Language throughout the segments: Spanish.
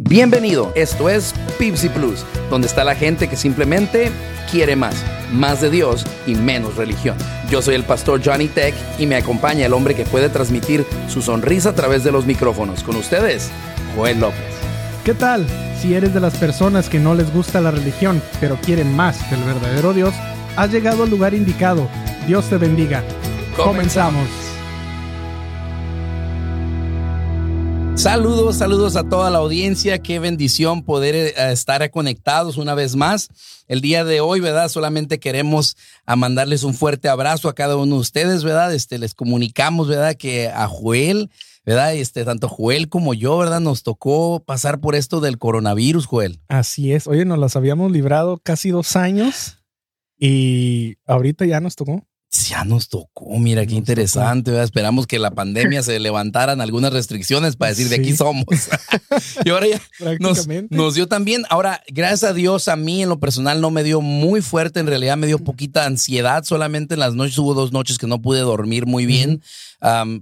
Bienvenido, esto es Pipsy Plus, donde está la gente que simplemente quiere más, más de Dios y menos religión. Yo soy el pastor Johnny Tech y me acompaña el hombre que puede transmitir su sonrisa a través de los micrófonos. Con ustedes, Joel López. ¿Qué tal? Si eres de las personas que no les gusta la religión, pero quieren más del verdadero Dios, has llegado al lugar indicado. Dios te bendiga. Comenzamos. Saludos, saludos a toda la audiencia. Qué bendición poder eh, estar conectados una vez más. El día de hoy, ¿verdad? Solamente queremos a mandarles un fuerte abrazo a cada uno de ustedes, ¿verdad? Este, les comunicamos, ¿verdad? Que a Joel, ¿verdad? Este, tanto Joel como yo, ¿verdad? Nos tocó pasar por esto del coronavirus, Joel. Así es. Oye, nos las habíamos librado casi dos años y ahorita ya nos tocó. Ya nos tocó, mira qué interesante. ¿verdad? Esperamos que la pandemia se levantaran algunas restricciones para decir de aquí somos. y ahora ya nos, nos, dio también. Ahora, gracias a Dios, a mí en lo personal no me dio muy fuerte, en realidad me dio poquita ansiedad. Solamente en las noches hubo dos noches que no pude dormir muy bien.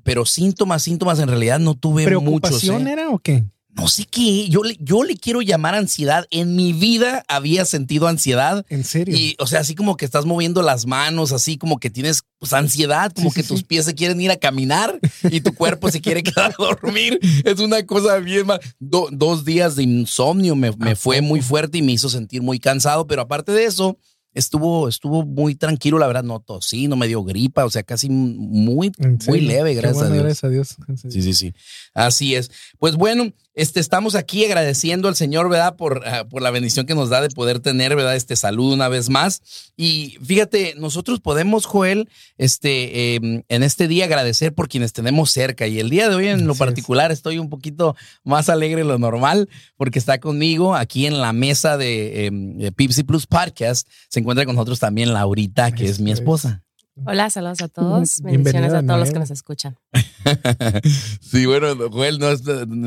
pero síntomas, síntomas en realidad no tuve ¿Preocupación muchos. ¿eh? era o qué? No sé qué, yo le, yo le quiero llamar ansiedad. En mi vida había sentido ansiedad. ¿En serio? Y, o sea, así como que estás moviendo las manos, así como que tienes pues, ansiedad, como que tus pies se quieren ir a caminar y tu cuerpo se quiere quedar a dormir. Es una cosa bien mal. dos días de insomnio me, me fue muy fuerte y me hizo sentir muy cansado, pero aparte de eso, estuvo, estuvo muy tranquilo, la verdad, no tosí, no me dio gripa, o sea, casi muy, muy leve, gracias a Dios. Gracias a Dios. Sí, sí, sí. Así es. Pues bueno, este, estamos aquí agradeciendo al Señor, ¿verdad? Por, uh, por la bendición que nos da de poder tener, ¿verdad? Este saludo una vez más. Y fíjate, nosotros podemos, Joel, este, eh, en este día agradecer por quienes tenemos cerca. Y el día de hoy, en lo Así particular, es. estoy un poquito más alegre de lo normal porque está conmigo aquí en la mesa de, eh, de Pipsy Plus Podcast. Se encuentra con nosotros también Laurita, que es mi esposa. Hola, saludos a todos. Bendiciones a todos los que nos escuchan. sí, bueno, Joel, no es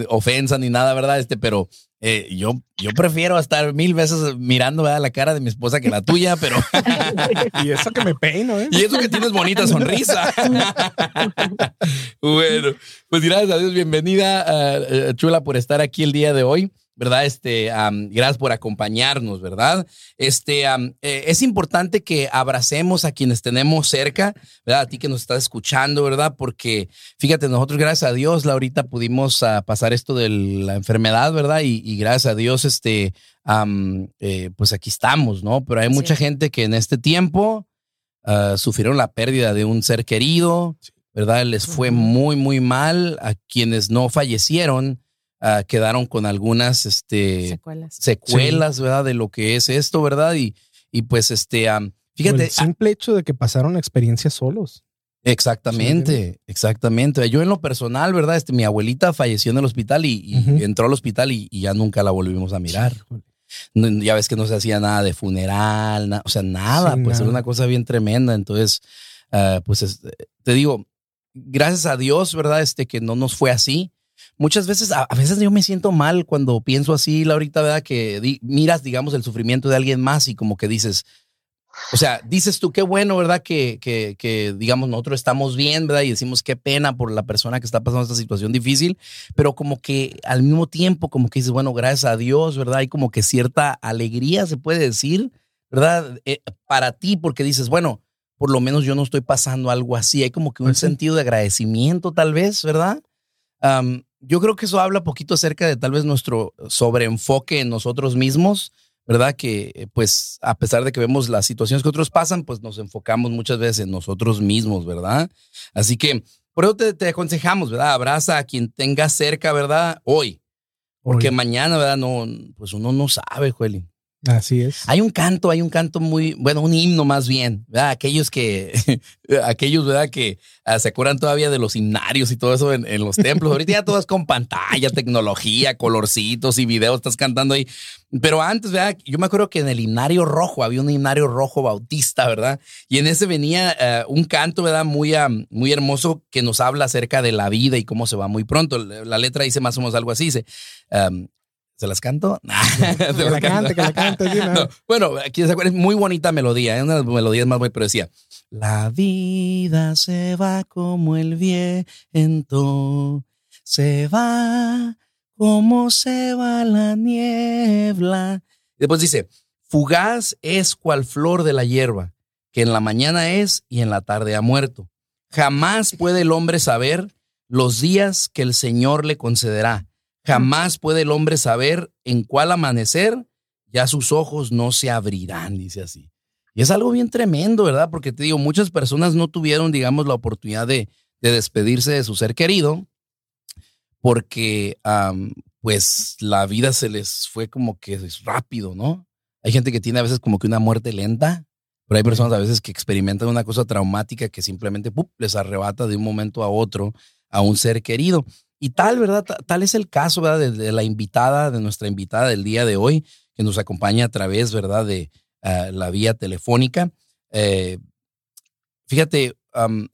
ofensa ni nada, ¿verdad? Este, pero eh, yo, yo prefiero estar mil veces mirando ¿verdad? la cara de mi esposa que la tuya, pero. y eso que me peino, ¿eh? Y eso que tienes bonita sonrisa. bueno, pues gracias a Dios, bienvenida, uh, Chula, por estar aquí el día de hoy. ¿Verdad? Este, um, gracias por acompañarnos, ¿verdad? Este, um, eh, es importante que abracemos a quienes tenemos cerca, ¿verdad? A ti que nos estás escuchando, ¿verdad? Porque fíjate, nosotros, gracias a Dios, Laurita, pudimos uh, pasar esto de la enfermedad, ¿verdad? Y, y gracias a Dios, este, um, eh, pues aquí estamos, ¿no? Pero hay sí. mucha gente que en este tiempo uh, sufrieron la pérdida de un ser querido, ¿verdad? Les fue muy, muy mal a quienes no fallecieron uh, quedaron con algunas este, secuelas, secuelas sí. ¿verdad? De lo que es esto, ¿verdad? Y, y pues, este, um, fíjate. el simple hecho de que pasaron experiencias solos. Exactamente, sí. exactamente. Yo en lo personal, ¿verdad? Este, mi abuelita falleció en el hospital y, y uh -huh. entró al hospital y, y, ya nunca la volvimos a mirar. No, ya ves que no se hacía nada de funeral, na, o sea, nada, sí, pues nada. era una cosa bien tremenda. Entonces, uh, pues es, te digo, gracias a Dios, ¿verdad? Este, que no nos fue así muchas veces, a, a, veces yo me siento mal cuando pienso así, Laurita, ¿verdad? Que di, miras, digamos, el sufrimiento de alguien más y como que dices, o sea, dices tú, qué bueno, ¿verdad? Que, que, que, digamos, nosotros estamos bien, ¿verdad? Y decimos, qué pena por la persona que está pasando esta situación difícil, pero como que al mismo tiempo, como que dices, bueno, gracias a Dios, ¿verdad? Hay como que cierta alegría, se puede decir, ¿verdad? Eh, para ti, porque dices, bueno, por lo menos yo no estoy pasando algo así. Hay como que un -huh. sentido de agradecimiento, tal vez, ¿verdad? Um, yo creo que eso habla poquito acerca de tal vez nuestro sobreenfoque en nosotros mismos, ¿verdad? Que pues a pesar de que vemos las situaciones que otros pasan, pues nos enfocamos muchas veces en nosotros mismos, ¿verdad? Así que por eso te, te aconsejamos, ¿verdad? Abraza a quien tengas cerca, ¿verdad? Hoy. Porque Hoy. mañana, ¿verdad? No, pues uno no sabe, Jueli. Así es. Hay un canto, hay un canto muy, bueno, un himno más bien, ¿verdad? Aquellos que, aquellos, ¿verdad? Que uh, se acuerdan todavía de los himnarios y todo eso en, los templos. Ahorita ya todo es con pantalla, tecnología, colorcitos y videos, estás cantando ahí. Pero antes, ¿verdad? Yo me acuerdo que en el himnario rojo, había un himnario rojo bautista, ¿verdad? Y en ese venía uh, un canto, ¿verdad? Muy, muy hermoso que nos habla acerca de la vida y cómo se va muy pronto. La letra dice más o menos algo así, dice, ¿Se las canto? que, que la cante, que la cante. No. No, bueno, aquí se acuerdan, es muy bonita melodía, es ¿eh? una de las melodías más buenas, pero decía, la vida se va como el viento, se va cómo se va la niebla. Y después dice, fugaz es cual flor de la hierba, que en la mañana es y en la tarde ha muerto. Jamás puede el hombre saber los días que el Señor le concederá. Jamás puede el hombre saber en cuál amanecer, ya sus ojos no se abrirán, dice así. Y es algo bien tremendo, ¿verdad? Porque te digo, muchas personas no tuvieron, digamos, la oportunidad de, de despedirse de su ser querido porque pues la vida se les fue como que es rápido, ¿no? Hay gente que tiene a veces como que una muerte lenta, pero hay personas a veces que experimentan una cosa traumática que simplemente les arrebata de un momento a otro a un ser querido. Y tal, ¿verdad? Tal es el caso, ¿verdad? De, la invitada, de nuestra invitada del día de hoy, que nos acompaña a través, ¿verdad? De ah, la vía telefónica. Eh, fíjate,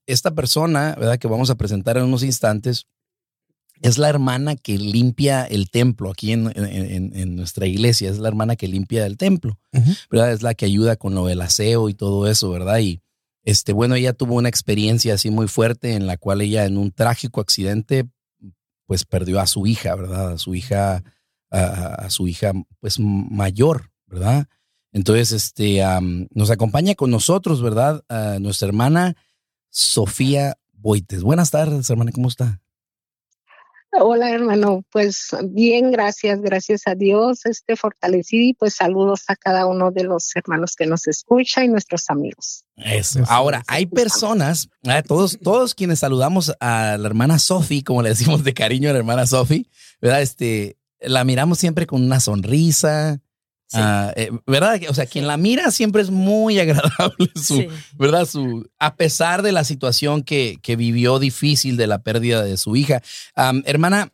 esta persona, ¿verdad? Que vamos a presentar en unos instantes, es la hermana que limpia el templo aquí en, nuestra iglesia, es la hermana que limpia el templo, ¿verdad? Es la que ayuda con lo del aseo y todo eso, ¿verdad? Y este, bueno, ella tuvo una experiencia así muy fuerte en la cual ella en un trágico accidente, pues perdió a su hija, ¿verdad? A su hija, a, su hija, pues mayor, ¿verdad? Entonces, este, nos acompaña con nosotros, ¿verdad? nuestra hermana Sofía Boites. Buenas tardes, hermana, ¿cómo está? Hola hermano, pues bien, gracias, gracias a Dios, este fortalecido y pues saludos a cada uno de los hermanos que nos escucha y nuestros amigos. Eso. Ahora, hay personas, ah, todos, todos quienes saludamos a la hermana Sofi, como le decimos de cariño a la hermana Sofi, ¿verdad? Este, la miramos siempre con una sonrisa, Ah, eh, ¿Verdad? O sea, quien la mira siempre es muy agradable, su, ¿verdad? Su, a pesar de la situación que, que, vivió difícil de la pérdida de su hija. hermana,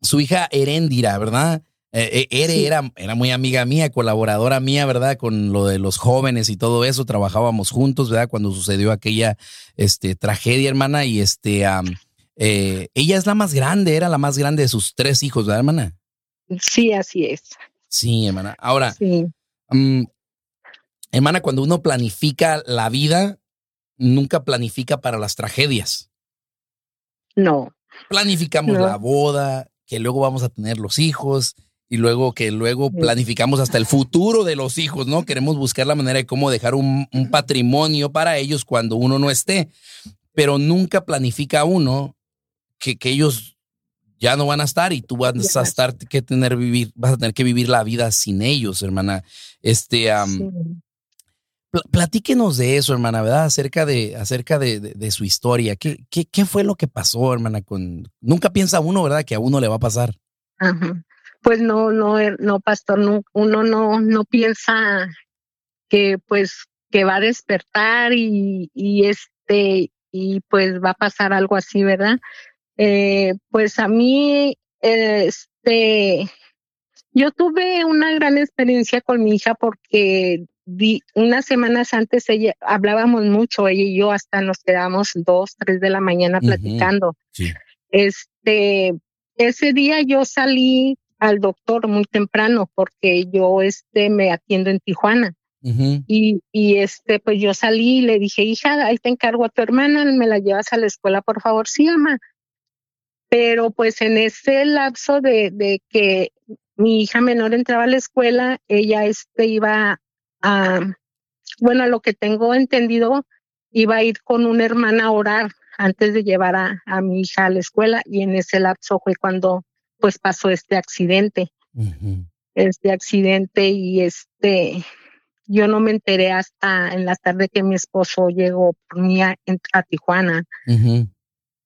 su hija Erendira, ¿verdad? Eh, eh, Ere era, era muy amiga mía, colaboradora mía, ¿verdad? Con lo de los jóvenes y todo eso, trabajábamos juntos, ¿verdad? Cuando sucedió aquella este, tragedia, hermana, y este, ella es la más grande, era la más grande de sus tres hijos, ¿verdad, hermana? Sí, así es. Sí, hermana. Ahora, mm, hermana, cuando uno planifica la vida, nunca planifica para las tragedias. No. Planificamos la boda, que luego vamos a tener los hijos y luego que luego planificamos hasta el futuro de los hijos, ¿no? Queremos buscar la manera de cómo dejar un, un patrimonio para ellos cuando uno no esté, pero nunca planifica uno que, que ellos ya no van a estar y tú vas a estar que tener vivir, vas a tener que vivir la vida sin ellos, hermana. Este, platíquenos de eso, hermana, ¿verdad? Acerca de, acerca de, su historia. ¿Qué, ¿Qué, qué, fue lo que pasó, hermana? Con, nunca piensa uno, ¿verdad? Que a uno le va a pasar. Pues no, no, eh, no, pastor, no, uno no, no piensa que pues que va a despertar y, y este y pues va a pasar algo así, ¿verdad? Eh, pues a mí, este, yo tuve una gran experiencia con mi hija porque unas semanas antes ella hablábamos mucho, ella y yo hasta nos quedamos dos, tres de la mañana platicando. Este, ese día yo salí al doctor muy temprano porque yo este me atiendo en Tijuana. y, y este, pues yo salí y le dije, hija, ahí te encargo a tu hermana, me la llevas a la escuela, por favor. Sí, mamá pero pues en ese lapso de, que mi hija menor entraba a la escuela, ella este iba a, bueno, a lo que tengo entendido, iba a ir con una hermana a orar antes de llevar a, mi hija a la escuela y en ese lapso fue cuando pues pasó este accidente. Este accidente y este, yo no me enteré hasta en la tarde que mi esposo llegó por mí a, Tijuana.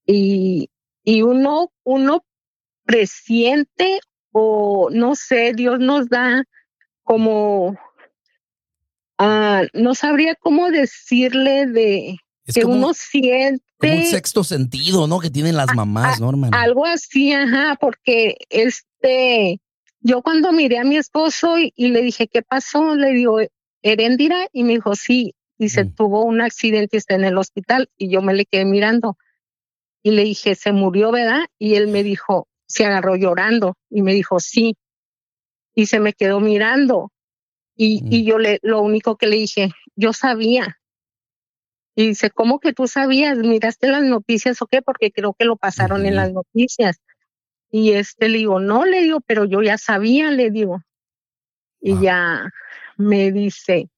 Y y uno, uno presiente o no sé, Dios nos da como, ah, no sabría cómo decirle de que uno siente. Como un sexto sentido, ¿no? Que tienen las mamás, ¿no, Algo así, ajá, porque este, yo cuando miré a mi esposo y, le dije, ¿qué pasó? Le digo, Erendira, y me dijo, sí, dice, mm. tuvo un accidente y está en el hospital, y yo me le quedé mirando. Y le dije, ¿se murió, verdad? Y él me dijo, se agarró llorando y me dijo, sí. Y se me quedó mirando. Y, y mm. yo le, lo único que le dije, yo sabía. Y dice, ¿cómo que tú sabías? ¿Miraste las noticias o qué? Porque creo que lo pasaron en las noticias. y este le digo, no, le digo, pero yo ya sabía, le digo. Y ya me dice,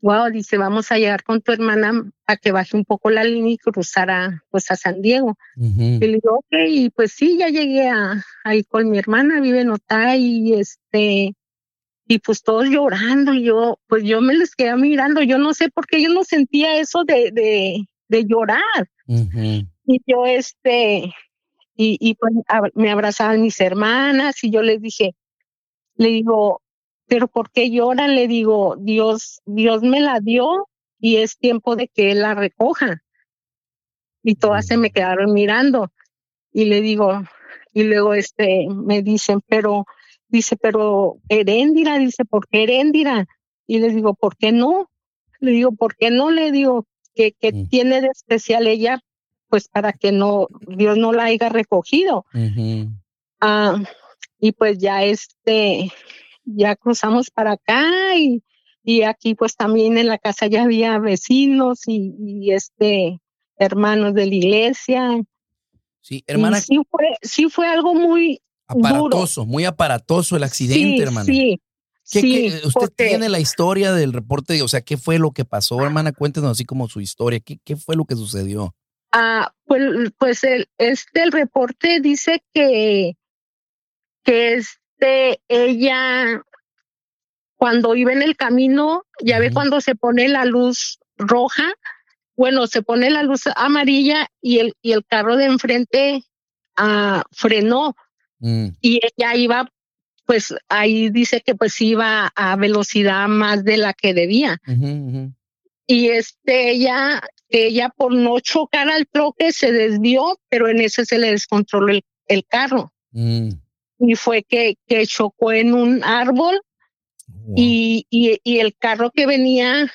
wow, dice, vamos a llegar con tu hermana a que baje un poco la línea y cruzara pues a San Diego. Y le digo, ok, y pues sí, ya llegué a, ahí con mi hermana, vive en Otay y este, y pues todos llorando y yo, pues yo me les quedé mirando, yo no sé por qué yo no sentía eso de, de, de llorar. Y yo este, y, y pues me abrazaban mis hermanas y yo les dije, le digo, pero ¿por qué lloran? Le digo, Dios, Dios me la dio y es tiempo de que Él la recoja. Y todas se me quedaron mirando y le digo, y luego este, me dicen, pero, dice, pero Heréndira, dice, ¿por qué Heréndira? Y le digo, ¿por qué no? Le digo, ¿por qué no? Le digo, que, que mm. tiene de especial ella pues para que no, Dios no la haya recogido. Ah, y pues ya este, ya cruzamos para acá y, y, aquí pues también en la casa ya había vecinos y, este, hermanos de la iglesia. Sí, hermana. sí fue, sí fue algo muy aparatoso, muy aparatoso el accidente, hermana. Sí. sí, usted tiene la historia del reporte, o sea, ¿qué fue lo que pasó, hermana? Cuéntenos así como su historia, ¿qué, qué fue lo que sucedió? Ah, pues, pues el, este el reporte dice que, que este, ella cuando iba en el camino, ya ve cuando se pone la luz roja, bueno, se pone la luz amarilla y el, y el carro de enfrente ah, frenó mm. y ella iba, pues ahí dice que pues iba a velocidad más de la que debía. Y este, ella ella por no chocar al troque se desvió, pero en ese se le descontroló el, carro. Mm. Y fue que, que, chocó en un árbol y, y, el carro que venía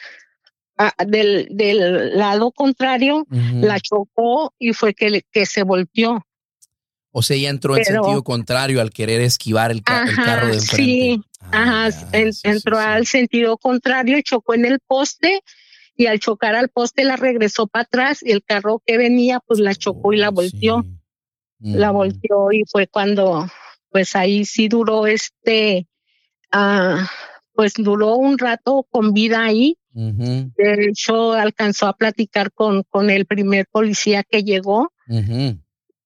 del, del, lado contrario la chocó y fue que, que se volteó. O sea, ella entró en sentido contrario al querer esquivar el, carro de enfrente. Sí, ah, ajá, entró al sentido contrario, chocó en el poste y al chocar al poste la regresó para atrás y el carro que venía pues la chocó y la oh, volteó. La volteó y fue cuando pues ahí sí duró este, ah, pues duró un rato con vida ahí. De hecho alcanzó a platicar con, con el primer policía que llegó.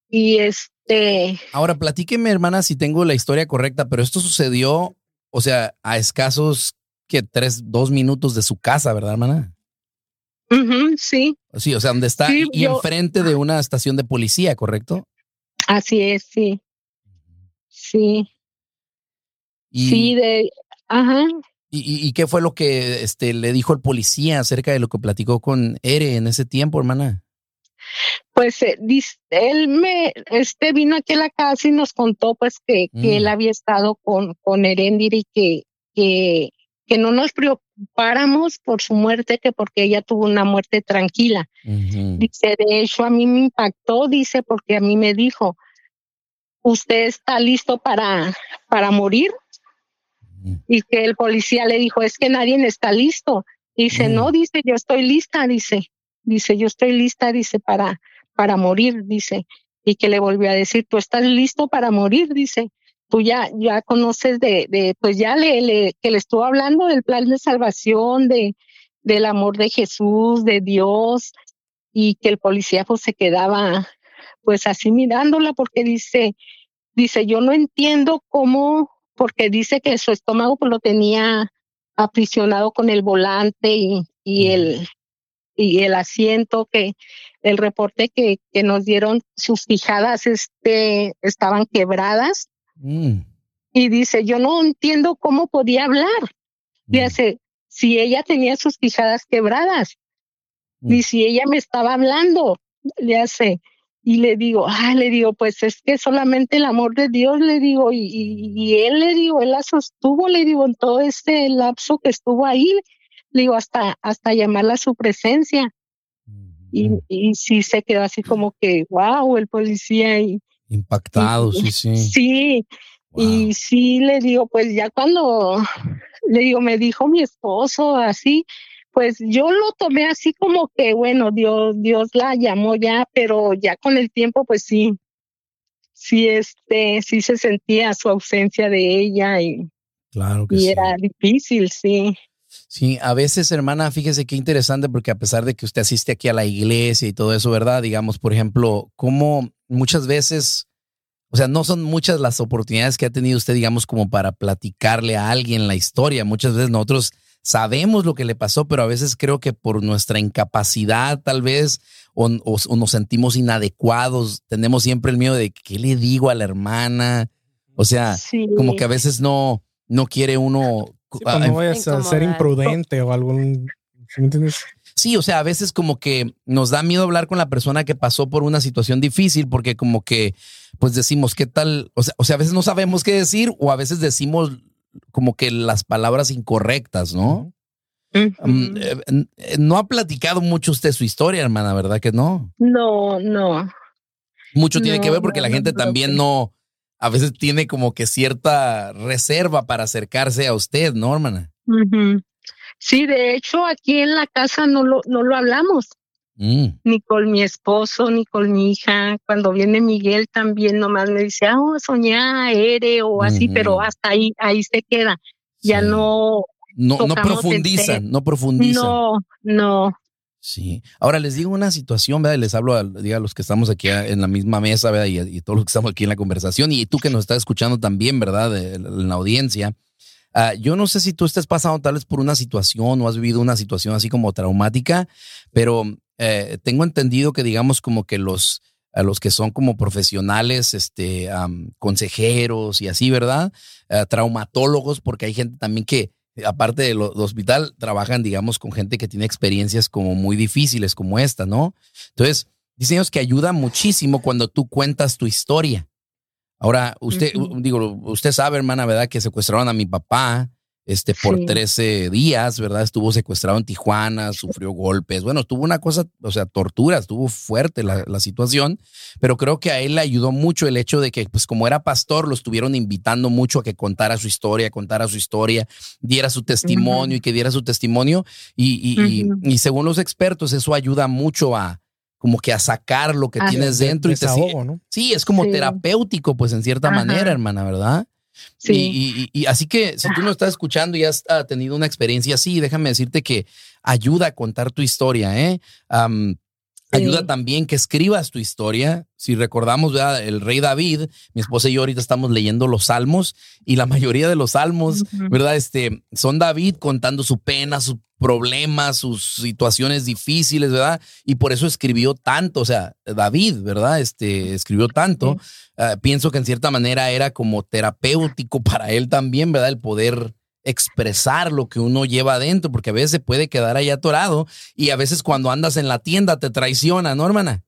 Y este... Ahora platíqueme hermana si tengo la historia correcta, pero esto sucedió, o sea, a escasos que tres, dos minutos de su casa, ¿verdad, hermana? sí. Sí, o sea, donde está y enfrente de una estación de policía, ¿correcto? Así es, sí. Sí. sí, de, ajá. ¿Y, ¿Y, qué fue lo que este, le dijo el policía acerca de lo que platicó con Ere en ese tiempo, hermana? Pues eh, él me, este vino aquí a la casa y nos contó pues que, que él mm. había estado con, con Erendir y que, que que no nos preocupáramos por su muerte, que porque ella tuvo una muerte tranquila. Dice, de hecho, a mí me impactó, dice, porque a mí me dijo, ¿usted está listo para, para morir? Y que el policía le dijo, es que nadie está listo. Dice, no, dice, yo estoy lista, dice, dice, yo estoy lista, dice, para, para morir, dice. Y que le volvió a decir, tú estás listo para morir, dice tú ya, ya conoces de, de pues ya le, le, que le estuvo hablando del plan de salvación, de, del amor de Jesús, de Dios, y que el policía pues se quedaba pues así mirándola porque dice, dice, yo no entiendo cómo, porque dice que su estómago pues lo tenía aprisionado con el volante y, y el y el asiento que el reporte que, que nos dieron sus fijadas este estaban quebradas Mm. Y dice, yo no entiendo cómo podía hablar. Mm. Dice, si ella tenía sus quijadas quebradas, ni mm. si ella me estaba hablando, le hace, y le digo, ah, le digo, pues es que solamente el amor de Dios, le digo, y, y, él le digo, él la sostuvo, le digo, en todo este lapso que estuvo ahí, le digo, hasta, hasta llamarla a su presencia. Y, y sí se quedó así como que, wow, el policía, y, Impactado, sí, sí. Sí, y sí le digo, pues ya cuando le digo, me dijo mi esposo así, pues yo lo tomé así como que, bueno, Dios, Dios la llamó ya, pero ya con el tiempo, pues sí, sí, este, sí se sentía su ausencia de ella y, claro y era difícil, sí. Sí, a veces, hermana, fíjese qué interesante, porque a pesar de que usted asiste aquí a la iglesia y todo eso, ¿verdad? Digamos, por ejemplo, como muchas veces, o sea, no son muchas las oportunidades que ha tenido usted, digamos, como para platicarle a alguien la historia. Muchas veces nosotros sabemos lo que le pasó, pero a veces creo que por nuestra incapacidad, tal vez, o, nos sentimos inadecuados, tenemos siempre el miedo de qué le digo a la hermana. O sea, como que a veces no, no quiere uno Sí, pues no vayas a ser imprudente o algún. ¿sí entiendes? Sí, o sea, a veces como que nos da miedo hablar con la persona que pasó por una situación difícil porque como que pues decimos qué tal, o sea, o sea, a veces no sabemos qué decir o a veces decimos como que las palabras incorrectas, ¿no? Mm, eh, eh, no ha platicado mucho usted su historia, hermana, ¿verdad que no? No, no. Mucho tiene que ver porque la gente también no, a veces tiene como que cierta reserva para acercarse a usted, ¿no, hermana? Sí, de hecho, aquí en la casa no lo, no lo hablamos. Mm. Ni con mi esposo, ni con mi hija. Cuando viene Miguel también nomás me dice, ah, oh, soñé a Ere o así, pero hasta ahí, ahí se queda. Ya no. No, no profundizan, no profundizan. No, no. Sí. Ahora les digo una situación, ¿verdad? Les hablo a, diga, los que estamos aquí en la misma mesa, ¿verdad? Y, todos los que estamos aquí en la conversación, y tú que nos estás escuchando también, ¿verdad? en la audiencia. Ah, yo no sé si tú estés pasando tal vez por una situación o has vivido una situación así como traumática, pero eh, tengo entendido que digamos como que los, a los que son como profesionales, este, consejeros y así, ¿verdad? Ah, traumatólogos, porque hay gente también que aparte del hospital, trabajan, digamos, con gente que tiene experiencias como muy difíciles como esta, ¿no? Entonces, dicen ellos que ayuda muchísimo cuando tú cuentas tu historia. Ahora, usted, digo, usted sabe, hermana, ¿verdad? Que secuestraron a mi papá, este, por 13 días, ¿verdad? Estuvo secuestrado en Tijuana, sufrió golpes. Bueno, tuvo una cosa, o sea, tortura, estuvo fuerte la, situación, pero creo que a él le ayudó mucho el hecho de que, pues como era pastor, lo estuvieron invitando mucho a que contara su historia, contara su historia, diera su testimonio y que diera su testimonio. Y, y, según los expertos, eso ayuda mucho a, como que a sacar lo que tienes dentro y te ¿no? Sí, es como terapéutico, pues en cierta manera, hermana, ¿verdad? Sí. Y, así que si tú no estás escuchando y has ah, tenido una experiencia así, déjame decirte que ayuda a contar tu historia, ¿eh? Ayuda también que escribas tu historia. Si recordamos, ¿verdad? el rey David, mi esposa y yo ahorita estamos leyendo los salmos y la mayoría de los salmos, ¿verdad? Este, son David contando su pena, sus problemas, sus situaciones difíciles, ¿verdad? Y por eso escribió tanto, o sea, David, ¿verdad? Este, escribió tanto. Ah, pienso que en cierta manera era como terapéutico para él también, ¿verdad? El poder expresar lo que uno lleva adentro, porque a veces se puede quedar ahí atorado y a veces cuando andas en la tienda te traiciona, ¿no, hermana?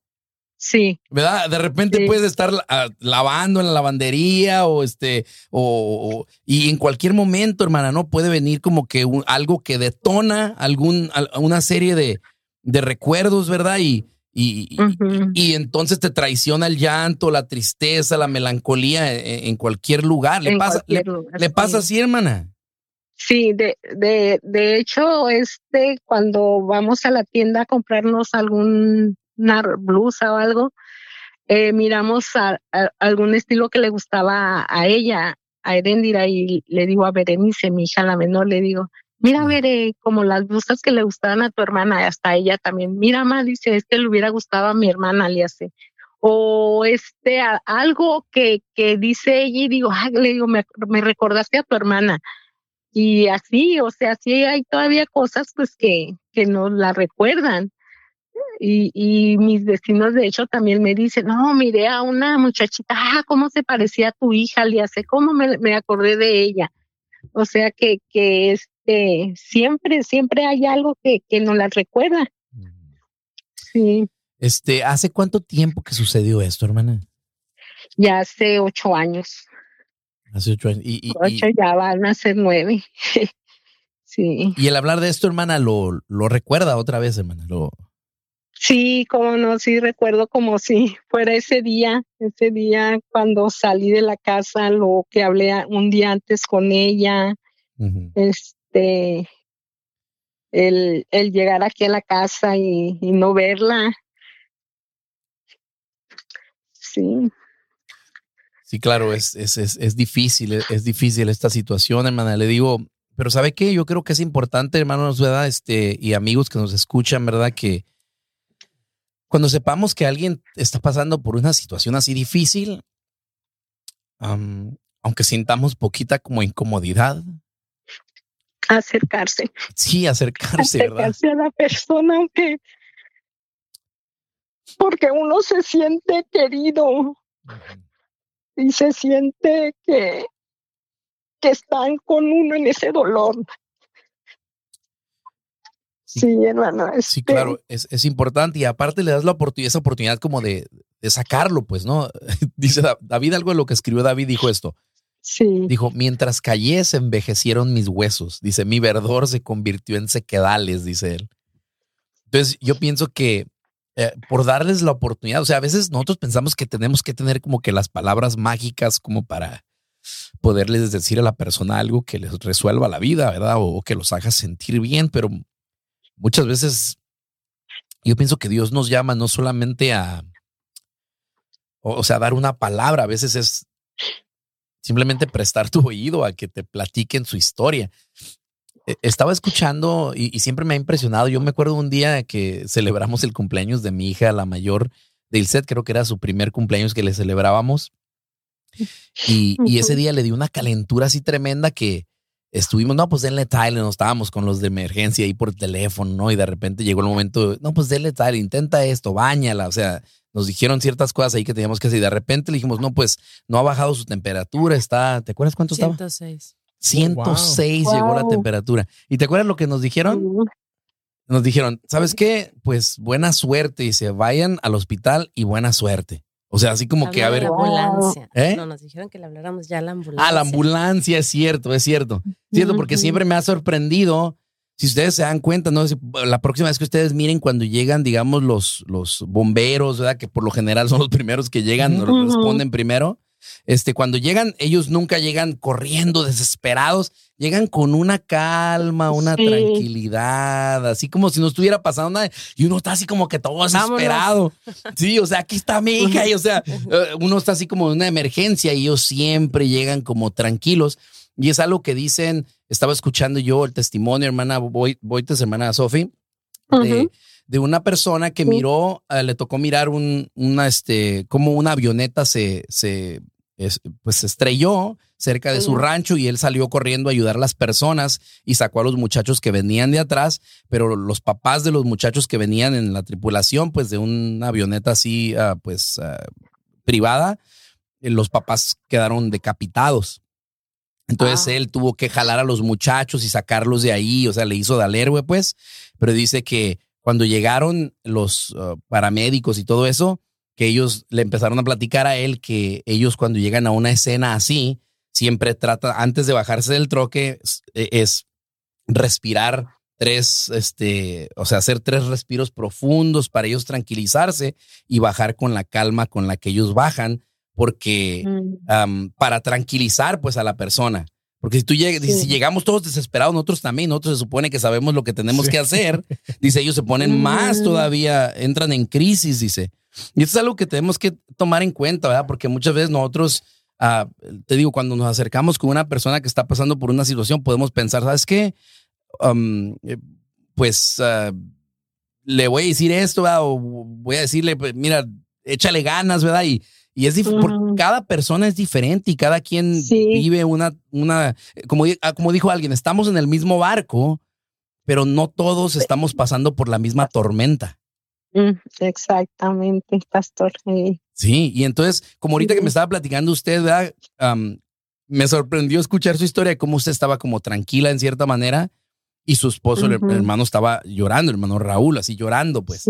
Sí. ¿Verdad? De repente puedes estar ah, lavando en la lavandería o este, o, y en cualquier momento, hermana, ¿no? Puede venir como que algo que detona algún, una serie de, de recuerdos, ¿verdad? Y, y, y, entonces te traiciona el llanto, la tristeza, la melancolía e, en, cualquier lugar. ¿Le, pasa, le pasa así, hermana? Sí, de, de, de hecho, este, cuando vamos a la tienda a comprarnos alguna blusa o algo, eh, miramos a, algún estilo que le gustaba a, ella, a Erendira, y le digo a Berenice, mi hija la menor, le digo, mira, Bere, como las blusas que le gustaban a tu hermana, hasta ella también, mira, más dice, este le hubiera gustado a mi hermana, le hace. O este, algo que, que dice ella y digo, le digo, me, me recordaste a tu hermana y así, o sea, sí hay todavía cosas pues que, que nos la recuerdan. Y, y mis vecinos de hecho también me dicen, no, miré a una muchachita, ah, cómo se parecía a tu hija, le hace, cómo me, me acordé de ella. O sea que, que este, siempre, siempre hay algo que, que nos la recuerda. Sí. Este, ¿hace cuánto tiempo que sucedió esto, hermana? Ya hace ocho años. Hace ocho años. Y, ocho ya van a ser nueve. sí. Y el hablar de esto, hermana, lo, lo recuerda otra vez, hermana. Lo... Sí, como no, sí recuerdo como si fuera ese día, ese día cuando salí de la casa, lo que hablé un día antes con ella, este, el, el, llegar aquí a la casa y, y no verla. Sí. Sí, claro, es, es, es, difícil, es, difícil esta situación, hermana. Le digo, pero ¿sabe qué? Yo creo que es importante, hermanos, ¿verdad? Este, y amigos que nos escuchan, ¿verdad? Que cuando sepamos que alguien está pasando por una situación así difícil, aunque sintamos poquita como incomodidad. Acercarse. Sí, acercarse, acercarse a la persona, aunque porque uno se siente querido y se siente que, que están con uno en ese dolor. Sí, hermano. Sí, claro, es, es, importante y aparte le das la oportunidad, esa oportunidad como de, de sacarlo, pues, ¿no? Dice David, algo de lo que escribió David dijo esto. Sí. Dijo, mientras callé se envejecieron mis huesos. Dice, mi verdor se convirtió en sequedales, dice él. Entonces, yo pienso que eh, por darles la oportunidad. O sea, a veces nosotros pensamos que tenemos que tener como que las palabras mágicas como para poderles decir a la persona algo que les resuelva la vida, ¿verdad? O, que los haga sentir bien, pero muchas veces yo pienso que Dios nos llama no solamente a, o, sea, dar una palabra, a veces es simplemente prestar tu oído a que te platiquen su historia. E, estaba escuchando y, siempre me ha impresionado. Yo me acuerdo un día que celebramos el cumpleaños de mi hija, la mayor de Ilset, creo que era su primer cumpleaños que le celebrábamos. Y, ese día le dio una calentura así tremenda que estuvimos, no, pues denle Tyler, nos estábamos con los de emergencia ahí por teléfono, ¿no? Y de repente llegó el momento, no, pues denle Tyler, intenta esto, bañala, o sea, nos dijeron ciertas cosas ahí que teníamos que hacer y de repente le dijimos, no, pues no ha bajado su temperatura, está, ¿te acuerdas cuánto estaba? 106. 106 llegó la temperatura. ¿Y te acuerdas lo que nos dijeron? Nos dijeron, ¿sabes qué? Pues buena suerte. Y se vayan al hospital y buena suerte. O sea, así como que a ver. La ambulancia. ¿Eh? No, nos dijeron que le habláramos ya a la ambulancia. Ah, la ambulancia, es cierto, es cierto. Cierto, porque siempre me ha sorprendido. Si ustedes se dan cuenta, ¿no? La próxima vez que ustedes miren cuando llegan, digamos, los, los bomberos, ¿verdad? Que por lo general son los primeros que llegan, nos responden primero. Este, cuando llegan, ellos nunca llegan corriendo, desesperados, llegan con una calma, una tranquilidad, así como si no estuviera pasando nada, y uno está así como que todo desesperado. Sí, o sea, aquí está mi hija, y o sea, eh, uno está así como en una emergencia, y ellos siempre llegan como tranquilos. Y es algo que dicen, estaba escuchando yo el testimonio, hermana Boites, hermana Sofi, de, una persona que miró, eh, le tocó mirar un, una, este, como una avioneta se, se pues estrelló cerca de su rancho y él salió corriendo a ayudar a las personas y sacó a los muchachos que venían de atrás, pero los papás de los muchachos que venían en la tripulación, pues de una avioneta así, ah, pues ah, privada, eh, los papás quedaron decapitados. Entonces ah. él tuvo que jalar a los muchachos y sacarlos de ahí, o sea, le hizo de héroe, pues, pero dice que cuando llegaron los paramédicos y todo eso, que ellos le empezaron a platicar a él que ellos cuando llegan a una escena así, siempre trata, antes de bajarse del troque, es, respirar tres, este, o sea, hacer tres respiros profundos para ellos tranquilizarse y bajar con la calma con la que ellos bajan, porque mm. para tranquilizar pues a la persona. Porque si tú llegas, si llegamos todos desesperados, nosotros también, nosotros se supone que sabemos lo que tenemos que hacer. Dice, ellos se ponen más mm. todavía, entran en crisis, dice. Y esto es algo que tenemos que tomar en cuenta, ¿verdad? Porque muchas veces nosotros, ah, te digo, cuando nos acercamos con una persona que está pasando por una situación, podemos pensar, ¿sabes qué? Um, eh, pues ah, le voy a decir esto, ¿verdad? O voy a decirle, pues, mira, échale ganas, ¿verdad? Y, y es cada persona es diferente y cada quien vive una, una como, ah, como dijo alguien, estamos en el mismo barco, pero no todos estamos pasando por la misma tormenta. Mm, exactamente, pastor. Sí, y entonces, como ahorita que me estaba platicando usted, me sorprendió escuchar su historia, cómo usted estaba como tranquila en cierta manera y su esposo, el hermano, estaba llorando, el hermano Raúl, así llorando, pues.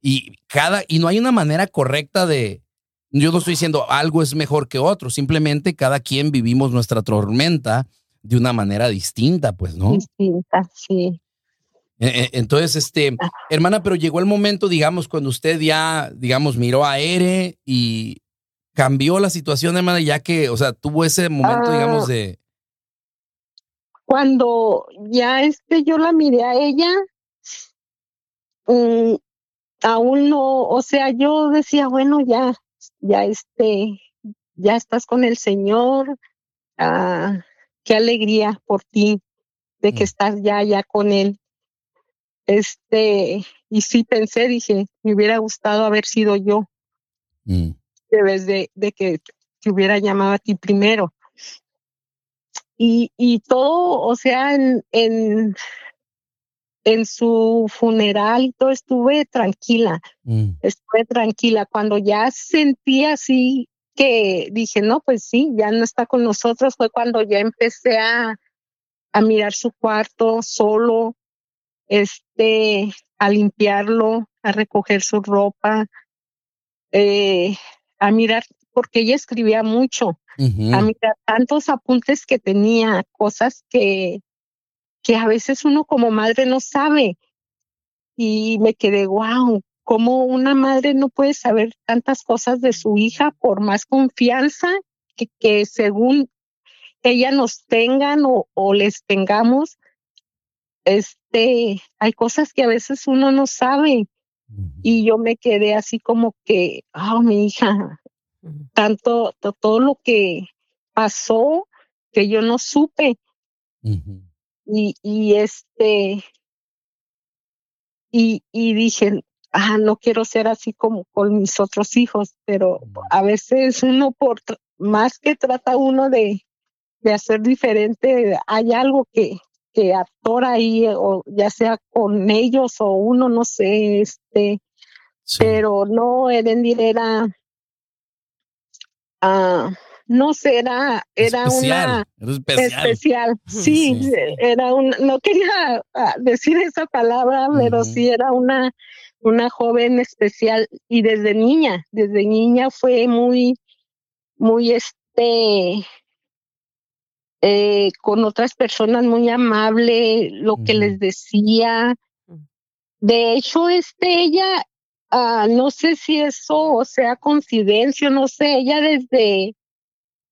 Y cada, y no hay una manera correcta de, yo no estoy diciendo algo es mejor que otro, simplemente cada quien vivimos nuestra tormenta de una manera distinta, pues, ¿no? Distinta, sí. Eh, eh, entonces, este, hermana, pero llegó el momento, digamos, cuando usted ya, digamos, miró a Ere y cambió la situación, hermana, ya que, o sea, tuvo ese momento, digamos, ah. de... Cuando ya este, yo la miré a ella, mm, aún no, o sea, yo decía, bueno, ya, ya este, ya estás con el Señor, ah, qué alegría por ti de que mm. estás ya, ya con Él. Este, y sí pensé, dije, me hubiera gustado haber sido yo, mm. de, de que te hubiera llamado a ti primero. Y, y todo, o sea, en, en, en su funeral y todo estuve tranquila, mm. estuve tranquila. Cuando ya sentí así que dije, no, pues sí, ya no está con nosotros, fue cuando ya empecé a, a mirar su cuarto solo, este, a limpiarlo, a recoger su ropa, eh, a mirar, porque ella escribía mucho, a mirar tantos apuntes que tenía, cosas que, que a veces uno como madre no sabe. Y me quedé, wow, cómo una madre no puede saber tantas cosas de su hija por más confianza que, que según ella nos tengan o, o, les tengamos, este, hay cosas que a veces uno no sabe. Y yo me quedé así como que, oh, mi hija, tanto, todo lo que pasó que yo no supe. Y, y este, y, y dije, ah, no quiero ser así como con mis otros hijos, pero a veces uno por más que trata uno de, de hacer diferente, hay algo que, que atora ahí, o ya sea con ellos o uno, no sé, este, pero no, Erendir era, ah, no sé, era, era una especial. Sí, era un, no quería ah, decir esa palabra, pero sí era una, una joven especial y desde niña, desde niña fue muy, muy este, eh, con otras personas muy amable, lo que les decía. De hecho, este, ella, ah, no sé si eso sea coincidencia, no sé, ella desde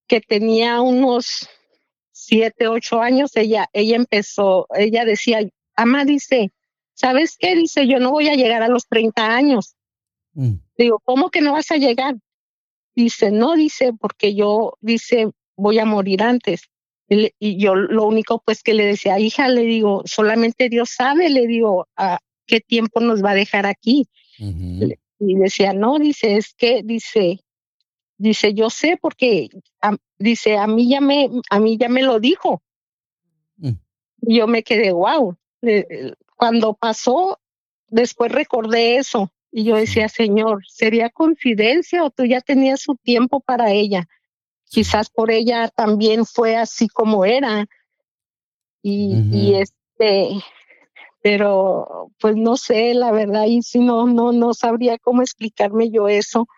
que tenía unos siete, ocho años, ella, ella empezó, ella decía, ama dice, ¿sabes qué? Dice, yo no voy a llegar a los 30 años. Mm. Digo, ¿cómo que no vas a llegar? Dice, no, dice, porque yo, dice, voy a morir antes. Y, yo lo único pues que le decía, hija, le digo, solamente Dios sabe, le digo, a qué tiempo nos va a dejar aquí. Y decía, no, dice, es que, dice, Dice, yo sé porque, dice, a mí ya me, a mí ya me lo dijo. Mm. Yo me quedé, wow. Cuando pasó, después recordé eso y yo decía, Señor, ¿sería confidencia o tú ya tenías su tiempo para ella? Quizás por ella también fue así como era. Y, y este, pero pues no sé, la verdad, y si no, no, no sabría cómo explicarme yo eso.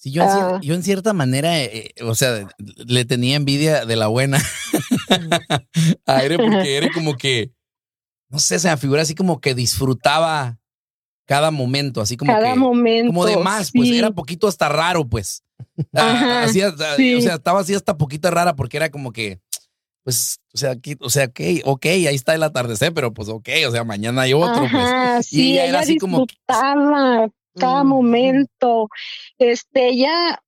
Sí, yo, en, ah. yo en cierta manera, eh, eh, o sea, le tenía envidia de la buena a Ere porque Ere como que, no sé, se me figura así como que disfrutaba cada momento, así como cada momento, como de más, pues era poquito hasta raro, pues. Ah, así, O sea, estaba así hasta poquito rara porque era como que, pues, o sea, aquí, o sea, ok, ok, ahí está el atardecer, pero pues ok, o sea, mañana hay otro, pues. y era así como cada momento. Este, ella,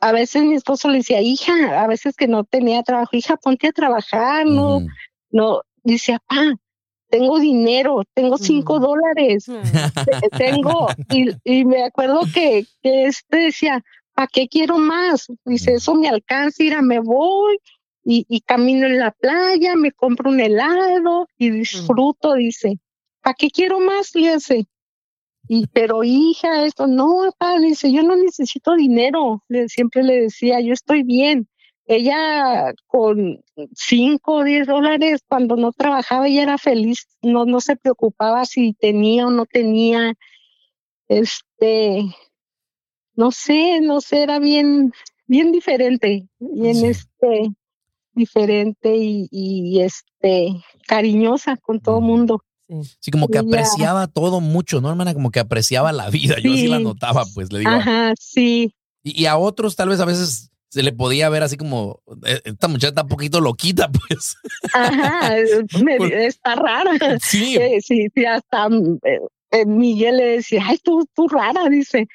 a veces mi esposo le decía, hija, a veces que no tenía trabajo, hija, ponte a trabajar, no, no, dice, papá, tengo dinero, tengo cinco dólares, tengo, y, y, me acuerdo que, que este decía, ¿para qué quiero más? Dice, eso me alcanza, ir me voy, y, y, camino en la playa, me compro un helado y disfruto, dice, ¿para qué quiero más? Le dice, y, pero hija, esto no, papá, dice, yo no necesito dinero. Le, siempre le decía, yo estoy bien. Ella con cinco o diez dólares cuando no trabajaba, ella era feliz, no, no se preocupaba si tenía o no tenía. Este, no sé, no sé, era bien, bien diferente, bien este, diferente y, y este, cariñosa con todo el mundo. Sí. como que apreciaba todo mucho, ¿no, hermana? Como que apreciaba la vida. Yo así la notaba, pues le digo. Ajá, sí. Y, a otros tal vez a veces se le podía ver así como, eh, esta muchacha está un poquito loquita, pues. Ajá, está rara. Sí. sí, sí, hasta eh, eh, Miguel le decía, ay, tú, tú rara, dice.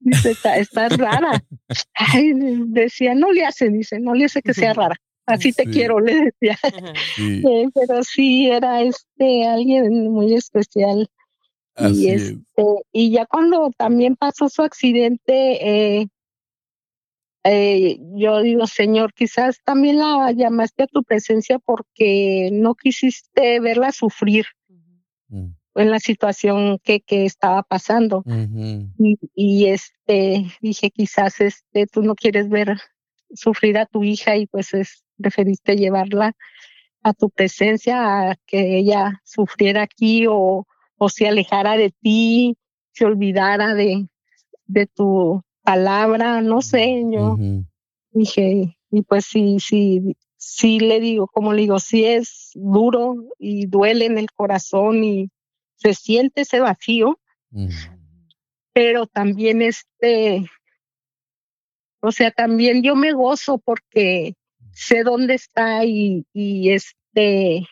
Dice, está, rara. Ay, decía, no le hace, dice, no le hace que sea rara. Así te quiero, le decía. Eh, pero sí, era este alguien muy especial. y, este, y ya cuando también pasó su accidente, eh, eh, yo digo, Señor, quizás también la llamaste a tu presencia porque no quisiste verla sufrir mm. en la situación que, que estaba pasando. y, y, este, dije, quizás este, tú no quieres ver sufrir a tu hija y pues es, preferiste llevarla a tu presencia, a que ella sufriera aquí o, o se alejara de ti, se olvidara de, de tu palabra, no sé, yo dije, y pues sí, sí, sí le digo, como le digo, sí es duro y duele en el corazón y se siente ese vacío, pero también este, o sea, también yo me gozo porque sé dónde está y, y este,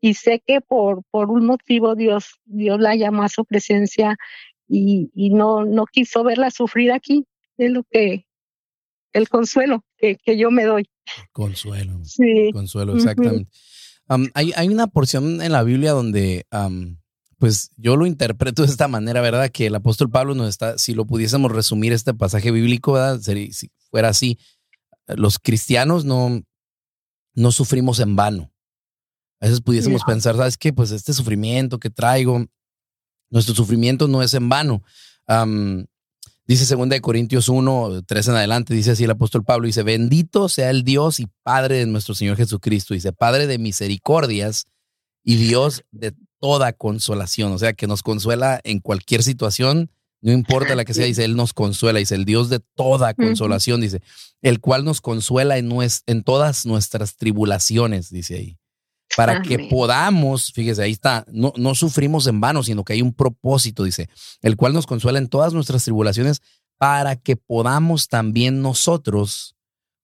y sé que por, por un motivo Dios, Dios la llamó a su presencia y, y no, no quiso verla sufrir aquí. Es lo que, el consuelo que, que yo me doy. Consuelo. Sí. Consuelo, exactamente. hay, hay, una porción en la Biblia donde, pues yo lo interpreto de esta manera, ¿verdad? Que el apóstol Pablo nos está, si lo pudiésemos resumir este pasaje bíblico, ¿verdad? si fuera así, los cristianos no, no sufrimos en vano. A veces pudiésemos pensar, ¿sabes qué? Pues este sufrimiento que traigo, nuestro sufrimiento no es en vano. dice 2 Corintios 1, 3 en adelante, dice así el apóstol Pablo, dice, bendito sea el Dios y Padre de nuestro Señor Jesucristo, dice, Padre de misericordias y Dios de toda consolación, o sea, que nos consuela en cualquier situación, no importa la que sea, dice, Él nos consuela, dice, el Dios de toda consolación, dice, el cual nos consuela en, en todas nuestras tribulaciones, dice ahí para que podamos, fíjese, ahí está, no, no sufrimos en vano, sino que hay un propósito, dice, el cual nos consuela en todas nuestras tribulaciones, para que podamos también nosotros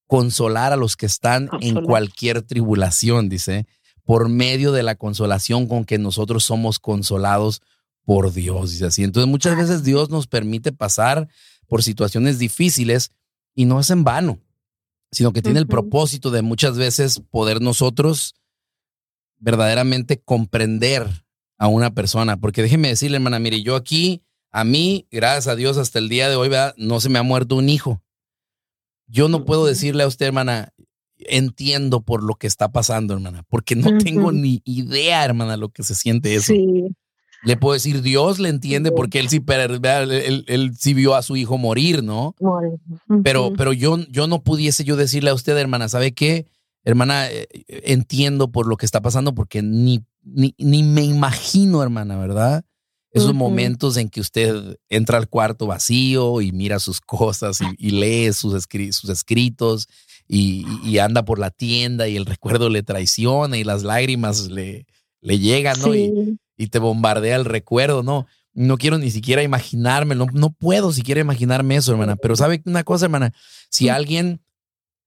consolar a los que están en cualquier tribulación, dice, por medio de la consolación con que nosotros somos consolados por Dios, dice así. Entonces muchas veces Dios nos permite pasar por situaciones difíciles y no es en vano, sino que tiene el propósito de muchas veces poder nosotros verdaderamente comprender a una persona. Porque déjeme decirle, hermana, mire, yo aquí, a mí, gracias a Dios, hasta el día de hoy, no se me ha muerto un hijo. Yo no puedo decirle a usted, hermana, entiendo por lo que está pasando, hermana, porque no tengo ni idea, hermana, lo que se siente eso. Le puedo decir, Dios le entiende porque él sí, él, él, sí vio a su hijo morir, ¿no? Pero, pero yo, yo no pudiese yo decirle a usted, hermana, ¿sabe qué? hermana, eh, entiendo por lo que está pasando porque ni, ni, ni me imagino, hermana, ¿verdad? Esos momentos en que usted entra al cuarto vacío y mira sus cosas y, lee sus, sus escritos y, anda por la tienda y el recuerdo le traiciona y las lágrimas le, le llegan, ¿no? Y, y, te bombardea el recuerdo, ¿no? No quiero ni siquiera imaginarme, no, no puedo siquiera imaginarme eso, hermana. Pero sabe una cosa, hermana, si alguien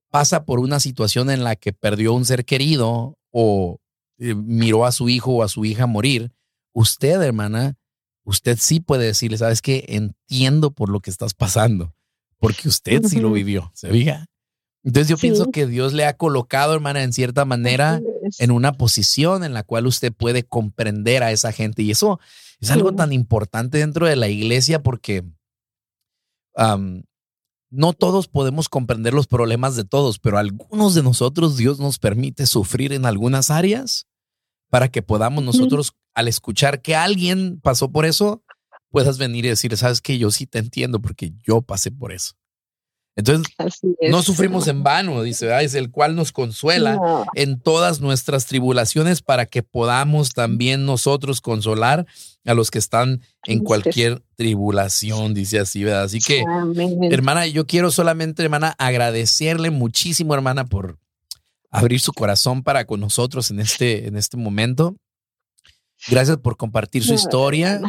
pasa por una situación en la que perdió un ser querido o eh, miró a su hijo o a su hija morir, usted, hermana, usted sí puede decirle, sabes que entiendo por lo que estás pasando, porque usted sí lo vivió, ¿se fija? Entonces yo pienso que Dios le ha colocado, hermana, en cierta manera, en una posición en la cual usted puede comprender a esa gente. Y eso es algo tan importante dentro de la iglesia porque no todos podemos comprender los problemas de todos, pero algunos de nosotros Dios nos permite sufrir en algunas áreas para que podamos nosotros, al escuchar que alguien pasó por eso, puedas venir y decir, sabes que yo sí te entiendo porque yo pasé por eso. Entonces, no sufrimos en vano, dice, es el cual nos consuela en todas nuestras tribulaciones para que podamos también nosotros consolar a los que están en cualquier tribulación, dice así, ¿verdad? Así que, hermana, yo quiero solamente, hermana, agradecerle muchísimo, hermana, por abrir su corazón para con nosotros en este, en este momento. Gracias por compartir su historia.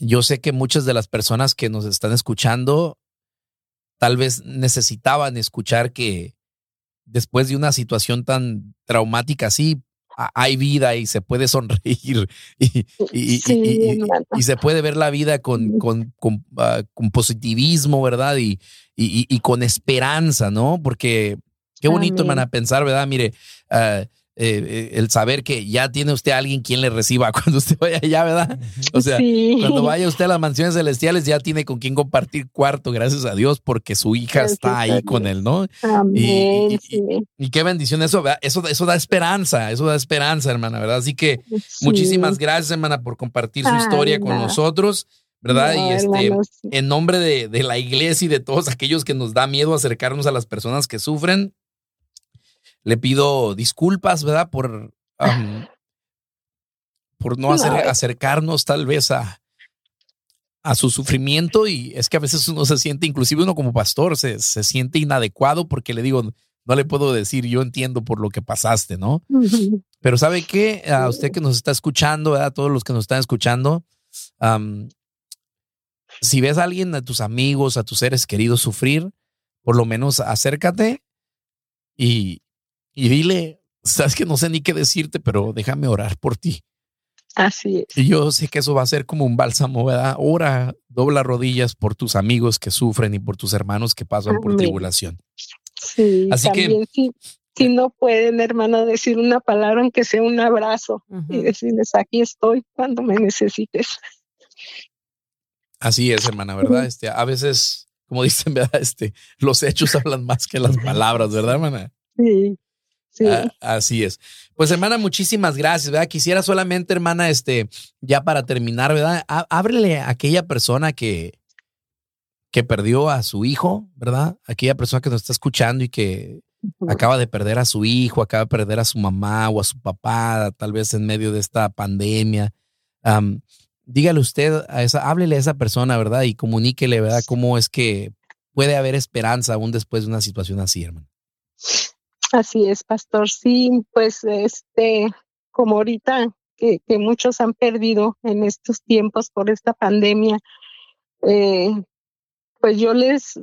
yo sé que muchas de las personas que nos están escuchando tal vez necesitaban escuchar que después de una situación tan traumática así, hay vida y se puede sonreír y, y, se puede ver la vida con, con, con, ah, positivismo, ¿verdad? Y, y, con esperanza, ¿no? Porque qué bonito, hermana, pensar, ¿verdad? Mire, uh, eh, el saber que ya tiene usted a alguien quien le reciba cuando usted vaya allá, ¿verdad? O sea, cuando vaya usted a las mansiones celestiales ya tiene con quien compartir cuarto, gracias a Dios, porque su hija está ahí con él, ¿no? Amén, y, qué bendición eso, ¿verdad? Eso, eso da esperanza, eso da esperanza, hermana, ¿verdad? Así que muchísimas gracias, hermana, por compartir su historia con nosotros. ¿verdad? y este, en nombre de, de, la iglesia y de todos aquellos que nos da miedo acercarnos a las personas que sufren, le pido disculpas, ¿verdad? Por, por no, acercarnos tal vez a, a su sufrimiento y es que a veces uno se siente, inclusive uno como pastor, se, se siente inadecuado porque le digo, no le puedo decir, yo entiendo por lo que pasaste, ¿no? Pero ¿sabe qué? A usted que nos está escuchando, a todos los que nos están escuchando, si ves a alguien, a tus amigos, a tus seres queridos sufrir, por lo menos acércate y, y dile, sabes que no sé ni qué decirte, pero déjame orar por ti. Así es. Y yo sé que eso va a ser como un bálsamo, ¿verdad? Ora, dobla rodillas por tus amigos que sufren y por tus hermanos que pasan por tribulación. Sí, Así que si, no pueden, hermano, decir una palabra, aunque sea un abrazo, y decirles, aquí estoy cuando me necesites. Así es, hermana, ¿verdad? Este, a veces, como dicen, ¿verdad? Este, los hechos hablan más que las palabras, ¿verdad, hermana? Sí. Ah, así es. Pues hermana, muchísimas gracias, ¿verdad? Quisiera solamente, hermana, este, ya para terminar, ¿verdad? Ábrele a aquella persona que, que perdió a su hijo, ¿verdad? Aquella persona que nos está escuchando y que acaba de perder a su hijo, acaba de perder a su mamá o a su papá, tal vez en medio de esta pandemia. dígale usted a esa, háblele a esa persona, ¿verdad? Y comuníquele, ¿verdad? Cómo es que puede haber esperanza aún después de una situación así, hermano. Así es, pastor. Sí, pues este, como ahorita que, muchos han perdido en estos tiempos por esta pandemia, eh, pues yo les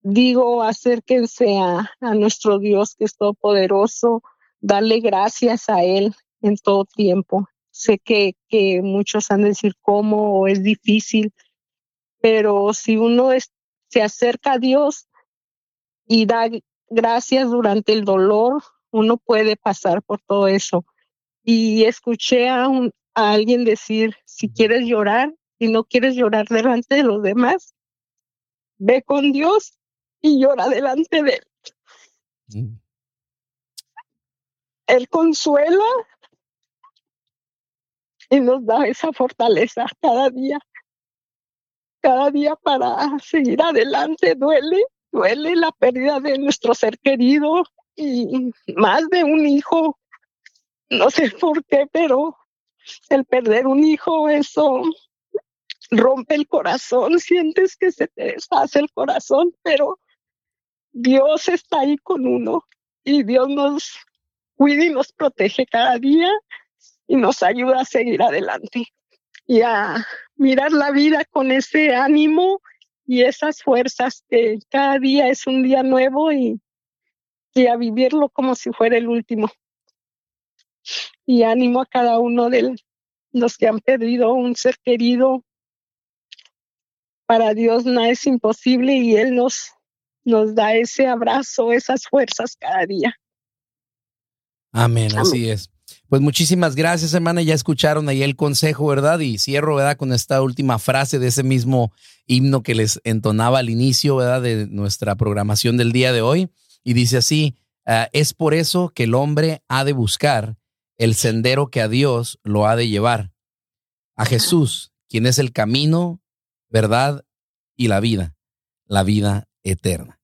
digo, acérquense a, nuestro Dios que es todopoderoso, darle gracias a Él en todo tiempo. Sé que, que muchos han de decir cómo es difícil, pero si uno se acerca a Dios y da gracias durante el dolor, uno puede pasar por todo eso. Y escuché a, alguien decir, si quieres llorar y no quieres llorar delante de los demás, ve con Dios y llora delante de Él. Mm. Él consuela y nos da esa fortaleza cada día. Cada día para seguir adelante duele, duele la pérdida de nuestro ser querido y más de un hijo. No sé por qué, pero el perder un hijo, eso rompe el corazón, sientes que se te deshace el corazón, pero Dios está ahí con uno y Dios nos cuida y nos protege cada día y nos ayuda a seguir adelante y a mirar la vida con ese ánimo y esas fuerzas que cada día es un día nuevo y, y a vivirlo como si fuera el último. Y ánimo a cada uno de los que han perdido un ser querido. Para Dios nada es imposible y Él nos, nos da ese abrazo, esas fuerzas cada día. Amén, así es. Pues muchísimas gracias, hermana. Ya escucharon ahí el consejo, ¿verdad? Y cierro, ¿verdad? Con esta última frase de ese mismo himno que les entonaba al inicio, ¿verdad? De nuestra programación del día de hoy. Y dice así, ah, es por eso que el hombre ha de buscar el sendero que a Dios lo ha de llevar. A Jesús, quien es el camino, verdad y la vida, la vida eterna.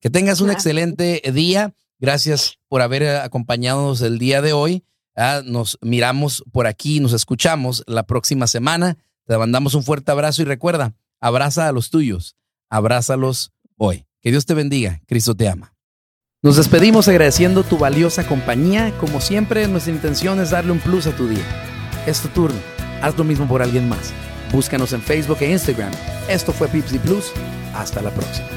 Que tengas un excelente día. Gracias por haber acompañado el día de hoy. Ah, nos miramos por aquí, nos escuchamos la próxima semana. Te mandamos un fuerte abrazo y recuerda, abraza a los tuyos, abrázalos hoy. Que Dios te bendiga, Cristo te ama. Nos despedimos agradeciendo tu valiosa compañía. Como siempre, nuestra intención es darle un plus a tu día. Es tu turno. Haz lo mismo por alguien más. Búscanos en Facebook e Instagram. Esto fue Pipsy Plus. Hasta la próxima.